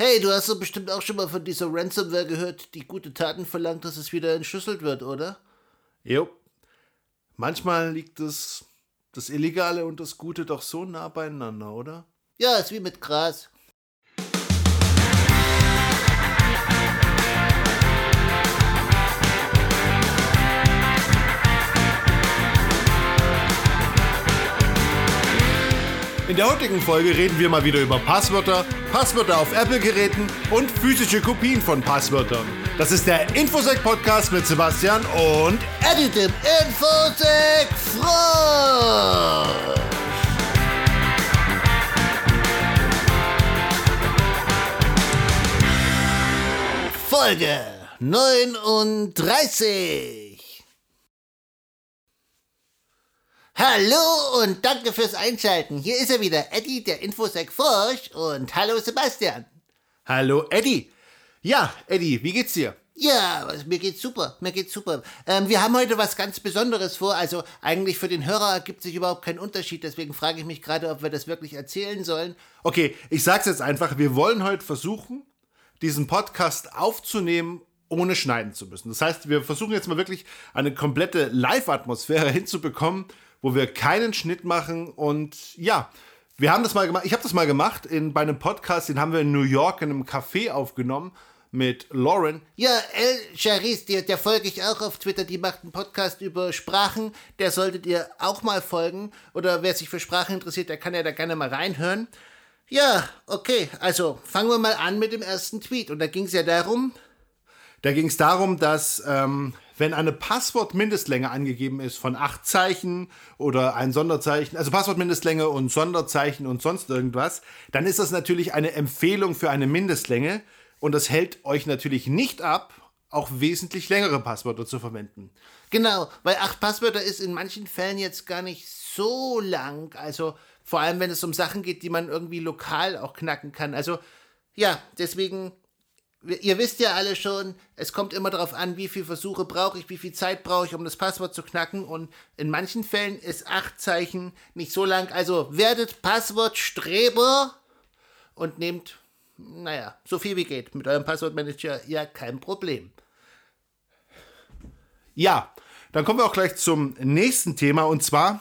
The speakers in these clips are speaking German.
Hey, du hast doch bestimmt auch schon mal von dieser Ransomware gehört, die gute Taten verlangt, dass es wieder entschlüsselt wird, oder? Jo. Manchmal liegt das, das Illegale und das Gute doch so nah beieinander, oder? Ja, ist wie mit Gras. In der heutigen Folge reden wir mal wieder über Passwörter, Passwörter auf Apple-Geräten und physische Kopien von Passwörtern. Das ist der Infosec Podcast mit Sebastian und Eddie dem Infosec Frosch. Folge 39. Hallo und danke fürs Einschalten. Hier ist er wieder, Eddie, der Infosec Forsch und hallo Sebastian. Hallo Eddie. Ja, Eddie, wie geht's dir? Ja, mir geht's super, mir geht's super. Ähm, wir haben heute was ganz Besonderes vor. Also eigentlich für den Hörer ergibt sich überhaupt kein Unterschied. Deswegen frage ich mich gerade, ob wir das wirklich erzählen sollen. Okay, ich sag's jetzt einfach, wir wollen heute versuchen, diesen Podcast aufzunehmen, ohne schneiden zu müssen. Das heißt, wir versuchen jetzt mal wirklich eine komplette Live-Atmosphäre hinzubekommen, wo wir keinen Schnitt machen und ja, wir haben das mal gemacht, ich habe das mal gemacht in, bei einem Podcast, den haben wir in New York in einem Café aufgenommen mit Lauren. Ja, El Charis, der, der folge ich auch auf Twitter. Die macht einen Podcast über Sprachen. Der solltet ihr auch mal folgen. Oder wer sich für Sprachen interessiert, der kann ja da gerne mal reinhören. Ja, okay. Also fangen wir mal an mit dem ersten Tweet. Und da ging es ja darum, Da ging es darum, dass ähm, wenn eine Passwortmindestlänge angegeben ist von acht Zeichen oder ein Sonderzeichen, also Passwortmindestlänge und Sonderzeichen und sonst irgendwas, dann ist das natürlich eine Empfehlung für eine Mindestlänge und das hält euch natürlich nicht ab, auch wesentlich längere Passwörter zu verwenden. Genau, weil acht Passwörter ist in manchen Fällen jetzt gar nicht so lang. Also vor allem, wenn es um Sachen geht, die man irgendwie lokal auch knacken kann. Also ja, deswegen, ihr wisst ja alle schon, es kommt immer darauf an, wie viele Versuche brauche ich, wie viel Zeit brauche ich, um das Passwort zu knacken. Und in manchen Fällen ist acht Zeichen nicht so lang. Also werdet Passwortstreber und nehmt, naja, so viel wie geht. Mit eurem Passwortmanager ja kein Problem. Ja, dann kommen wir auch gleich zum nächsten Thema und zwar,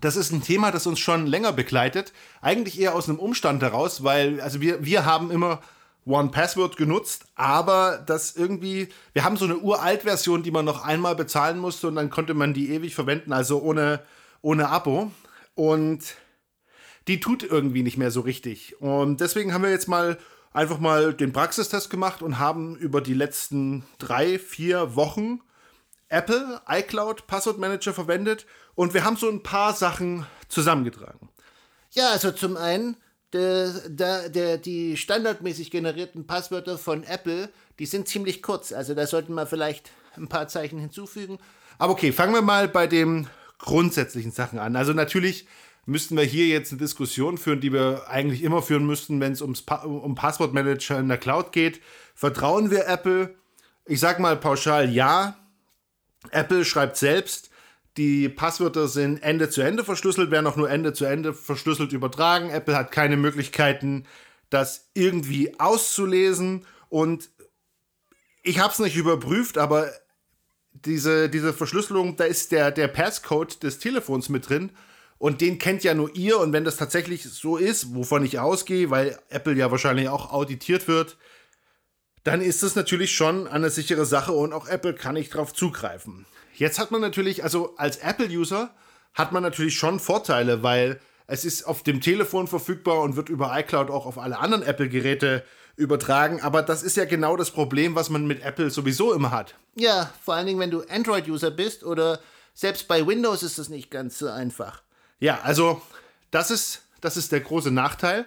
das ist ein Thema, das uns schon länger begleitet. Eigentlich eher aus einem Umstand heraus, weil, also wir, wir haben immer One Password genutzt, aber das irgendwie, wir haben so eine Uralt-Version, die man noch einmal bezahlen musste und dann konnte man die ewig verwenden, also ohne, ohne Abo. Und die tut irgendwie nicht mehr so richtig. Und deswegen haben wir jetzt mal einfach mal den Praxistest gemacht und haben über die letzten drei, vier Wochen Apple iCloud Passwortmanager verwendet und wir haben so ein paar Sachen zusammengetragen. Ja, also zum einen, der, der, der, die standardmäßig generierten Passwörter von Apple, die sind ziemlich kurz. Also da sollten wir vielleicht ein paar Zeichen hinzufügen. Aber okay, fangen wir mal bei den grundsätzlichen Sachen an. Also natürlich müssten wir hier jetzt eine Diskussion führen, die wir eigentlich immer führen müssten, wenn es pa um Passwortmanager in der Cloud geht. Vertrauen wir Apple? Ich sag mal pauschal ja. Apple schreibt selbst, die Passwörter sind Ende zu Ende verschlüsselt, werden auch nur Ende zu Ende verschlüsselt übertragen. Apple hat keine Möglichkeiten, das irgendwie auszulesen. Und ich habe es nicht überprüft, aber diese, diese Verschlüsselung, da ist der, der Passcode des Telefons mit drin. Und den kennt ja nur ihr. Und wenn das tatsächlich so ist, wovon ich ausgehe, weil Apple ja wahrscheinlich auch auditiert wird, dann ist es natürlich schon eine sichere Sache und auch Apple kann nicht drauf zugreifen. Jetzt hat man natürlich, also als Apple-User hat man natürlich schon Vorteile, weil es ist auf dem Telefon verfügbar und wird über iCloud auch auf alle anderen Apple-Geräte übertragen. Aber das ist ja genau das Problem, was man mit Apple sowieso immer hat. Ja, vor allen Dingen, wenn du Android-User bist oder selbst bei Windows ist das nicht ganz so einfach. Ja, also das ist, das ist der große Nachteil.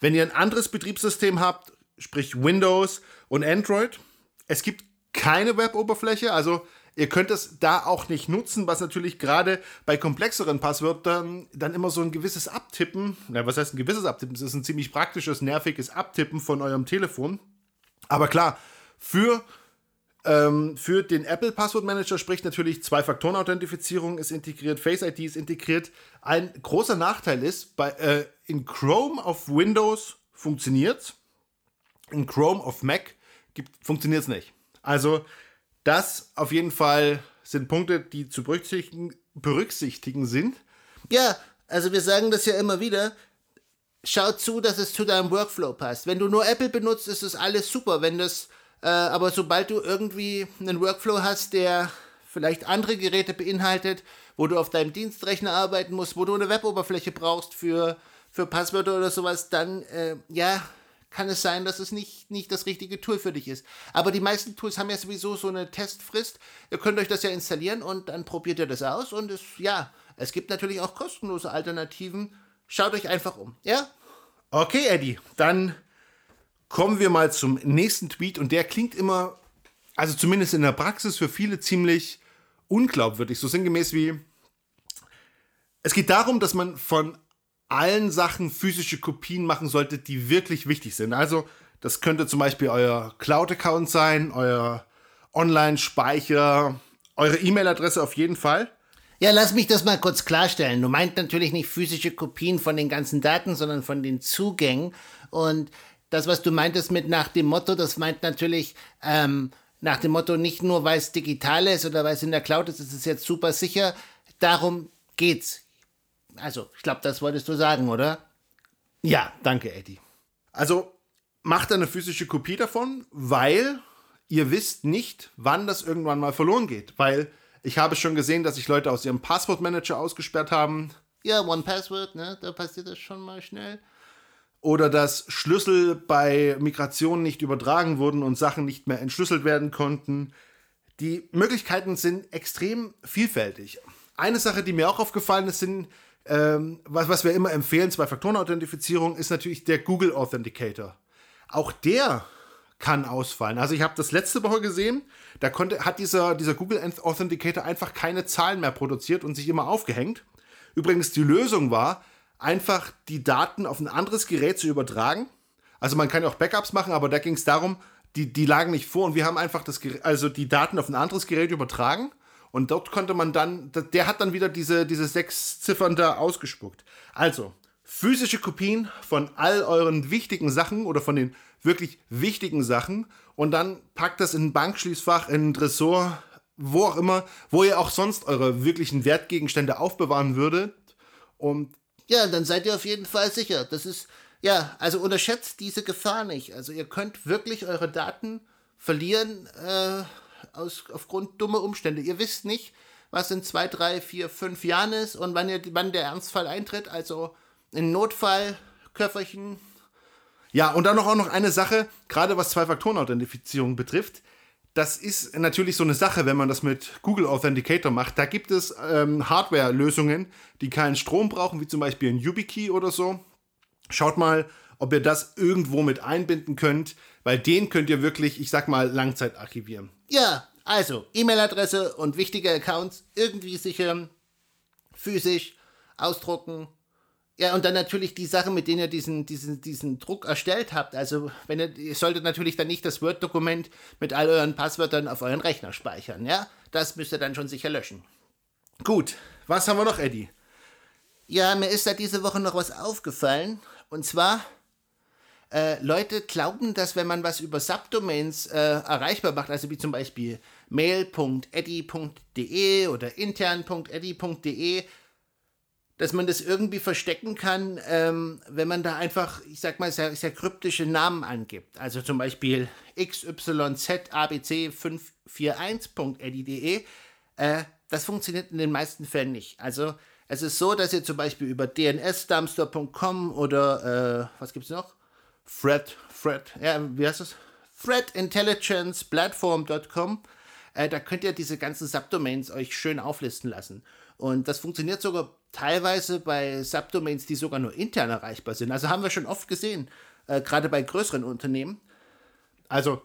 Wenn ihr ein anderes Betriebssystem habt, sprich Windows und Android, es gibt keine Web-Oberfläche, also ihr könnt es da auch nicht nutzen, was natürlich gerade bei komplexeren Passwörtern dann immer so ein gewisses Abtippen, na, was heißt ein gewisses Abtippen? Das ist ein ziemlich praktisches, nerviges Abtippen von eurem Telefon. Aber klar, für ähm, für den Apple Passwortmanager spricht natürlich Zwei-Faktoren-Authentifizierung ist integriert, Face ID ist integriert. Ein großer Nachteil ist, bei, äh, in Chrome auf Windows funktioniert in Chrome auf Mac funktioniert es nicht. Also das auf jeden Fall sind Punkte, die zu berücksichtigen, berücksichtigen sind. Ja, also wir sagen das ja immer wieder. Schau zu, dass es zu deinem Workflow passt. Wenn du nur Apple benutzt, ist es alles super. Wenn das, äh, aber sobald du irgendwie einen Workflow hast, der vielleicht andere Geräte beinhaltet, wo du auf deinem Dienstrechner arbeiten musst, wo du eine Weboberfläche brauchst für, für Passwörter oder sowas, dann äh, ja, kann es sein, dass es nicht, nicht das richtige Tool für dich ist. Aber die meisten Tools haben ja sowieso so eine Testfrist. Ihr könnt euch das ja installieren und dann probiert ihr das aus. Und es, ja, es gibt natürlich auch kostenlose Alternativen. Schaut euch einfach um, ja? Okay, Eddie, dann kommen wir mal zum nächsten Tweet und der klingt immer, also zumindest in der Praxis für viele ziemlich unglaubwürdig. So sinngemäß wie, es geht darum, dass man von allen Sachen physische Kopien machen solltet, die wirklich wichtig sind. Also, das könnte zum Beispiel euer Cloud-Account sein, euer Online-Speicher, eure E-Mail-Adresse auf jeden Fall. Ja, lass mich das mal kurz klarstellen. Du meint natürlich nicht physische Kopien von den ganzen Daten, sondern von den Zugängen. Und das, was du meintest mit nach dem Motto, das meint natürlich ähm, nach dem Motto nicht nur, weil es digital ist oder weil es in der Cloud ist, ist es jetzt super sicher. Darum geht's. Also, ich glaube, das wolltest du sagen, oder? Ja, danke, Eddie. Also, macht eine physische Kopie davon, weil ihr wisst nicht, wann das irgendwann mal verloren geht. Weil ich habe schon gesehen, dass sich Leute aus ihrem Passwortmanager ausgesperrt haben. Ja, One Password, ne? Da passiert das schon mal schnell. Oder dass Schlüssel bei Migration nicht übertragen wurden und Sachen nicht mehr entschlüsselt werden konnten. Die Möglichkeiten sind extrem vielfältig. Eine Sache, die mir auch aufgefallen ist, sind ähm, was, was wir immer empfehlen, Zwei-Faktoren-Authentifizierung, ist natürlich der Google Authenticator. Auch der kann ausfallen. Also ich habe das letzte Woche gesehen, da konnte, hat dieser, dieser Google Authenticator einfach keine Zahlen mehr produziert und sich immer aufgehängt. Übrigens, die Lösung war, einfach die Daten auf ein anderes Gerät zu übertragen. Also man kann ja auch Backups machen, aber da ging es darum, die, die lagen nicht vor und wir haben einfach das, also die Daten auf ein anderes Gerät übertragen und dort konnte man dann, der hat dann wieder diese, diese sechs Ziffern da ausgespuckt. Also, physische Kopien von all euren wichtigen Sachen oder von den wirklich wichtigen Sachen und dann packt das in ein Bankschließfach, in ein Tresor, wo auch immer, wo ihr auch sonst eure wirklichen Wertgegenstände aufbewahren würdet. Und ja, dann seid ihr auf jeden Fall sicher. Das ist, ja, also unterschätzt diese Gefahr nicht. Also ihr könnt wirklich eure Daten verlieren. Äh, aus, aufgrund dummer Umstände. Ihr wisst nicht, was in zwei, drei, vier, fünf Jahren ist und wann, ihr, wann der Ernstfall eintritt. Also ein Notfallköfferchen. Ja, und dann noch auch noch eine Sache, gerade was Zwei-Faktoren-Authentifizierung betrifft. Das ist natürlich so eine Sache, wenn man das mit Google Authenticator macht. Da gibt es ähm, Hardware-Lösungen, die keinen Strom brauchen, wie zum Beispiel ein YubiKey oder so. Schaut mal, ob ihr das irgendwo mit einbinden könnt, weil den könnt ihr wirklich, ich sag mal, Langzeit archivieren. Ja, also E-Mail-Adresse und wichtige Accounts irgendwie sichern, physisch ausdrucken. Ja, und dann natürlich die Sachen, mit denen ihr diesen, diesen, diesen Druck erstellt habt. Also, wenn ihr, ihr solltet natürlich dann nicht das Word-Dokument mit all euren Passwörtern auf euren Rechner speichern, ja? Das müsst ihr dann schon sicher löschen. Gut, was haben wir noch, Eddie? Ja, mir ist da diese Woche noch was aufgefallen. Und zwar äh, Leute glauben, dass wenn man was über Subdomains äh, erreichbar macht, also wie zum Beispiel mail.eddy.de oder intern.eddy.de, dass man das irgendwie verstecken kann, ähm, wenn man da einfach, ich sag mal, sehr, sehr kryptische Namen angibt. Also zum Beispiel xyzabc541.eddy.de. Äh, das funktioniert in den meisten Fällen nicht. Also es ist so, dass ihr zum Beispiel über dnsdumpster.com oder äh, was es noch? Threat, Threat, ja, wie heißt das? threatintelligenceplatform.com. Äh, da könnt ihr diese ganzen Subdomains euch schön auflisten lassen. Und das funktioniert sogar teilweise bei Subdomains, die sogar nur intern erreichbar sind. Also haben wir schon oft gesehen, äh, gerade bei größeren Unternehmen. Also,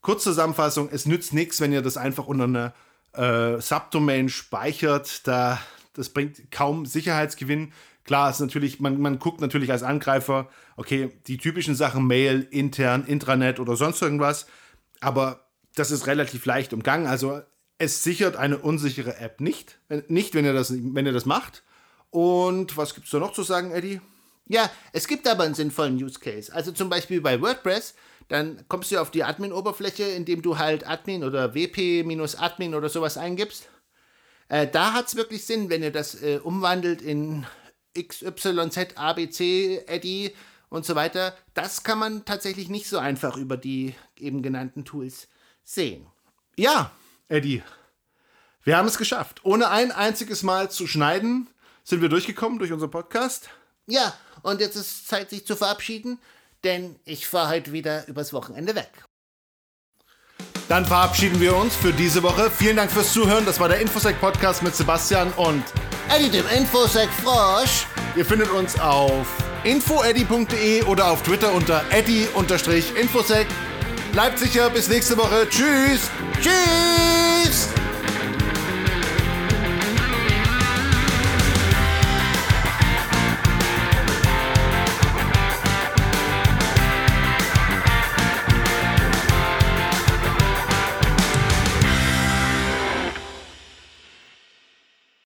Kurzzusammenfassung, es nützt nichts, wenn ihr das einfach unter einer äh, Subdomain speichert. Da, das bringt kaum Sicherheitsgewinn. Klar, ist natürlich, man, man guckt natürlich als Angreifer, okay, die typischen Sachen, Mail, intern, Intranet oder sonst irgendwas, aber das ist relativ leicht umgangen. Also es sichert eine unsichere App nicht, nicht wenn ihr das, wenn ihr das macht. Und was gibt es da noch zu sagen, Eddie? Ja, es gibt aber einen sinnvollen Use Case. Also zum Beispiel bei WordPress, dann kommst du auf die Admin-Oberfläche, indem du halt Admin oder WP-Admin oder sowas eingibst. Äh, da hat es wirklich Sinn, wenn ihr das äh, umwandelt in XYZ, ABC, Eddy und so weiter. Das kann man tatsächlich nicht so einfach über die eben genannten Tools sehen. Ja, Eddie, wir haben es geschafft. Ohne ein einziges Mal zu schneiden, sind wir durchgekommen durch unseren Podcast. Ja, und jetzt ist Zeit, sich zu verabschieden, denn ich fahre heute wieder übers Wochenende weg. Dann verabschieden wir uns für diese Woche. Vielen Dank fürs Zuhören. Das war der Infosec Podcast mit Sebastian und Eddie, dem Infosec Frosch. Ihr findet uns auf infoeddy.de oder auf Twitter unter eddy-infosec. Bleibt sicher, bis nächste Woche. Tschüss. Tschüss.